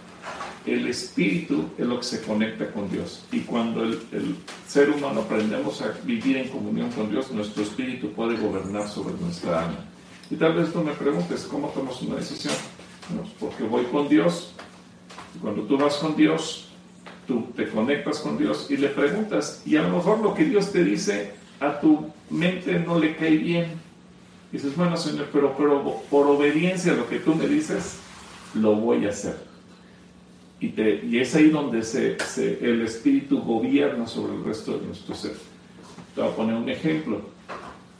El espíritu es lo que se conecta con Dios. Y cuando el, ser humano aprendemos a vivir en comunión con Dios, nuestro espíritu puede gobernar sobre nuestra alma. Y tal vez tú me preguntes, ¿cómo tomas una decisión? porque voy con Dios. Y cuando tú vas con Dios, tú te conectas con Dios y le preguntas. Y a lo mejor lo que Dios te dice a tu mente no le cae bien. Y dices, bueno, Señor, pero, pero por obediencia a lo que tú me dices, lo voy a hacer. Y, te, y es ahí donde se, el Espíritu gobierna sobre el resto de nuestro ser. Te voy a poner un ejemplo.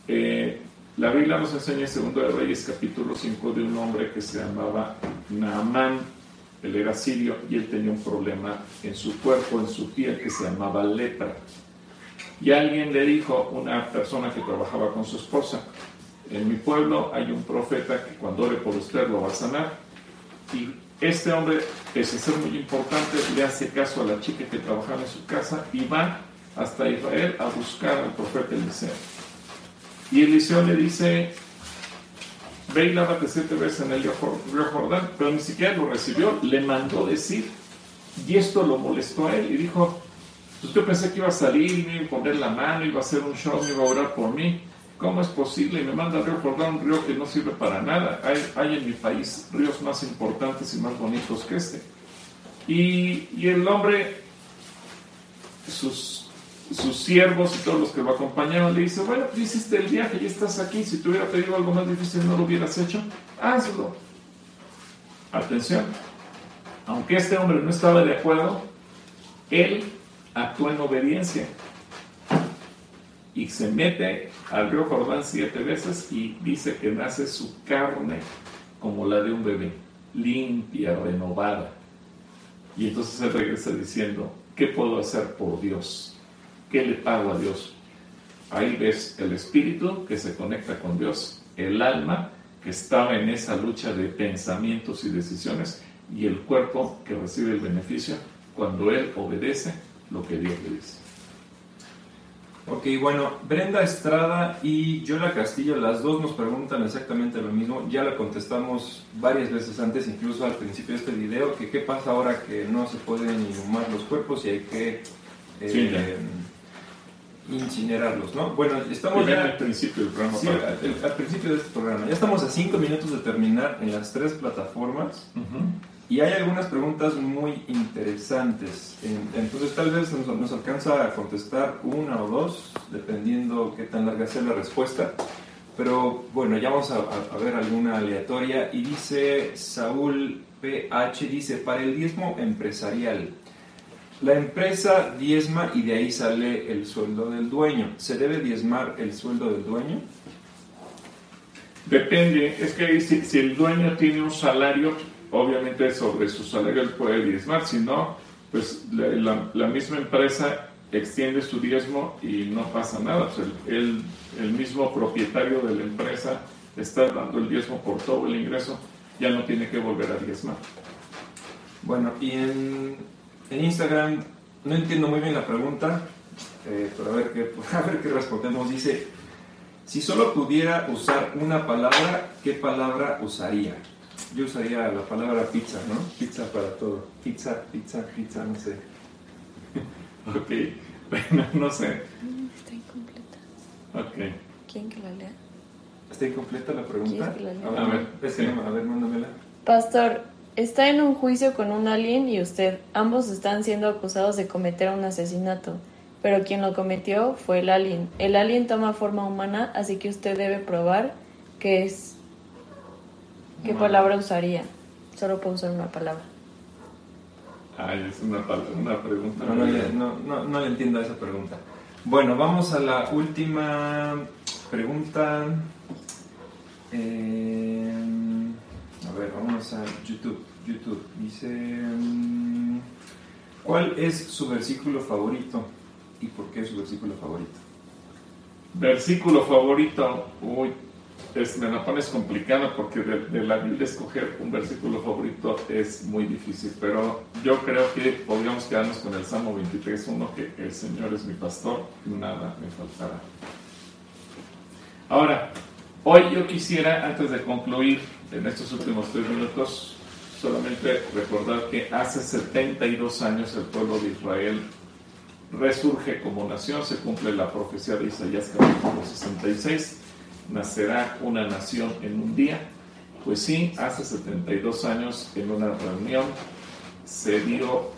Eh, la Biblia nos enseña en Segundo de Reyes capítulo 5 de un hombre que se llamaba Naamán. Él era sirio y él tenía un problema en su cuerpo, en su piel, que se llamaba lepra. Y alguien le dijo, una persona que trabajaba con su esposa, en mi pueblo hay un profeta que cuando ore por usted lo va a sanar. Y este hombre, pese a ser muy importante, le hace caso a la chica que trabajaba en su casa y va hasta Israel a buscar al profeta Eliseo. Y Eliseo le dice, ve y lávate siete veces en el río Jordán, pero ni siquiera lo recibió, le mandó decir, y esto lo molestó a él y dijo, yo pensé que iba a salir, me iba a poner la mano, iba a hacer un show, me iba a orar por mí. ¿Cómo es posible? Y me manda río Jordán, un río que no sirve para nada. Hay, hay, en mi país ríos más importantes y más bonitos que este. Y, y el hombre, sus, sus siervos y todos los que lo acompañaron, le dice, bueno, tú hiciste el viaje y estás aquí. Si te hubiera pedido algo más difícil, no lo hubieras hecho. Hazlo. Atención. Aunque este hombre no estaba de acuerdo, él actúa en obediencia y se mete al río Jordán siete veces y dice que nace su carne como la de un bebé, limpia, renovada. Y entonces él regresa diciendo, ¿qué puedo hacer por Dios? ¿Qué le pago a Dios? Ahí ves el espíritu que se conecta con Dios, el alma que estaba en esa lucha de pensamientos y decisiones y el cuerpo que recibe el beneficio cuando él obedece lo que Dios le dice. Ok, bueno, Brenda Estrada y Yola Castillo, las dos nos preguntan exactamente lo mismo. Ya lo contestamos varias veces antes, incluso al principio de este video, que qué pasa ahora que no se pueden inhumar los cuerpos y hay que eh, incinerarlos, ¿no? Bueno, estamos ya al principio del programa. Sí, al, principio de este programa. Ya estamos a cinco minutos de terminar en las tres plataformas. Y hay algunas preguntas muy interesantes. Entonces tal vez nos, alcanza a contestar una o dos, dependiendo qué tan larga sea la respuesta. Pero bueno, ya vamos a, ver alguna aleatoria. Y dice Saúl PH, dice, para el diezmo empresarial, la empresa diezma y de ahí sale el sueldo del dueño. ¿Se debe diezmar el sueldo del dueño? Depende, es que si el dueño tiene un salario, obviamente sobre su salario él puede diezmar, si no, pues la, misma empresa extiende su diezmo y no pasa nada. el, el, mismo propietario de la empresa está dando el diezmo por todo el ingreso, ya no tiene que volver a diezmar. Bueno, y en, en Instagram no entiendo muy bien la pregunta, eh, pero ver, qué, [LAUGHS] a ver qué respondemos. Dice, si solo pudiera usar una palabra, ¿qué palabra usaría? Yo usaría la palabra pizza, ¿no? Pizza para todo. Pizza, pizza, pizza, no sé. [LAUGHS] ok, bueno, no sé. Está incompleta. Ok. ¿Quién que la lea? ¿Está incompleta la pregunta? Que la lea? A ver, es a ver, mándamela. Pastor, está en un juicio con un alien y usted. Ambos están siendo acusados de cometer un asesinato. Pero quien lo cometió fue el alien. El alien toma forma humana, así que usted debe probar que es ¿Qué palabra usaría? Solo puedo usar una palabra. Ay, es una, una pregunta. No, no, no, no, le entiendo esa pregunta. Bueno, vamos a la última pregunta. Eh, a ver, vamos a YouTube. YouTube dice: mm, ¿Cuál es su versículo favorito y por qué es su versículo favorito? Versículo favorito, uy, me la pones complicada porque de, la Biblia escoger un versículo favorito es muy difícil, pero yo creo que podríamos quedarnos con el Salmo 23.1, que el Señor es mi pastor, nada me faltará. Ahora, hoy yo quisiera, antes de concluir en estos últimos tres minutos, solamente recordar que hace 72 años el pueblo de Israel resurge como nación, se cumple la profecía de Isaías capítulo 66, nacerá una nación en un día. Pues sí, hace 72 años en una reunión se dio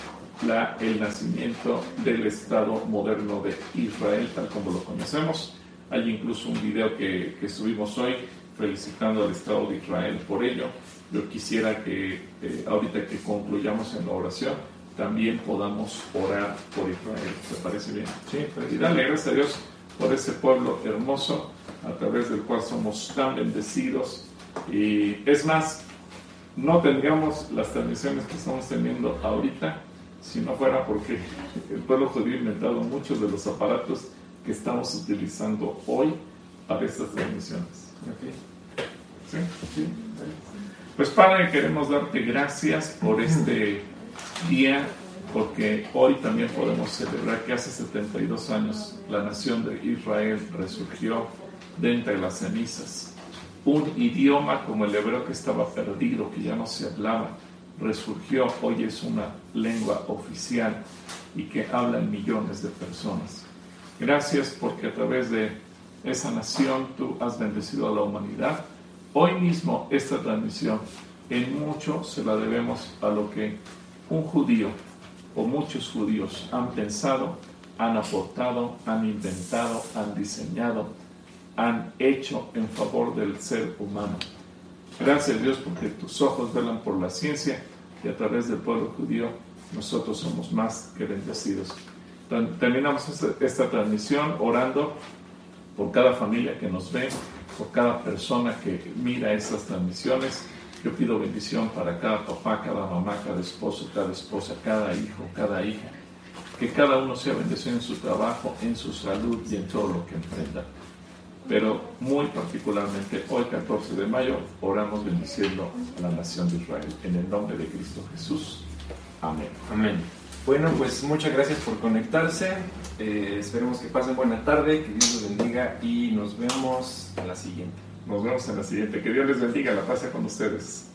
la, el nacimiento del Estado moderno de Israel, tal como lo conocemos. Hay incluso un video que, que subimos hoy felicitando al Estado de Israel por ello. Yo quisiera que eh, ahorita que concluyamos en la oración, también podamos orar por Israel. ¿Te parece bien? Sí, Y gracias a Dios por ese pueblo hermoso a través del cual somos tan bendecidos. Y es más, no tengamos las transmisiones que estamos teniendo ahorita si no fuera porque el pueblo judío ha inventado muchos de los aparatos que estamos utilizando hoy para estas transmisiones. ¿Sí? ¿Sí? Pues Padre, queremos darte gracias por este día, porque hoy también podemos celebrar que hace 72 años la nación de Israel resurgió de entre las cenizas. Un idioma como el hebreo que estaba perdido, que ya no se hablaba, resurgió, hoy es una lengua oficial y que hablan millones de personas. Gracias porque a través de esa nación tú has bendecido a la humanidad. Hoy mismo esta transmisión en mucho se la debemos a lo que un judío o muchos judíos han pensado, han aportado, han inventado, han diseñado, han hecho en favor del ser humano. Gracias Dios porque tus ojos velan por la ciencia y a través del pueblo judío nosotros somos más que bendecidos. Terminamos esta, esta transmisión orando por cada familia que nos ve, por cada persona que mira estas transmisiones. Yo pido bendición para cada papá, cada mamá, cada esposo, cada esposa, cada hijo, cada hija. Que cada uno sea bendecido en su trabajo, en su salud y en todo lo que emprenda. Pero muy particularmente hoy 14 de mayo oramos bendiciendo a la nación de Israel en el nombre de Cristo Jesús. Amén. Amén. Bueno, pues muchas gracias por conectarse. Eh, esperemos que pasen buena tarde, que Dios los bendiga y nos vemos en la siguiente. Nos vemos en la siguiente. Que Dios les bendiga, la paz con ustedes.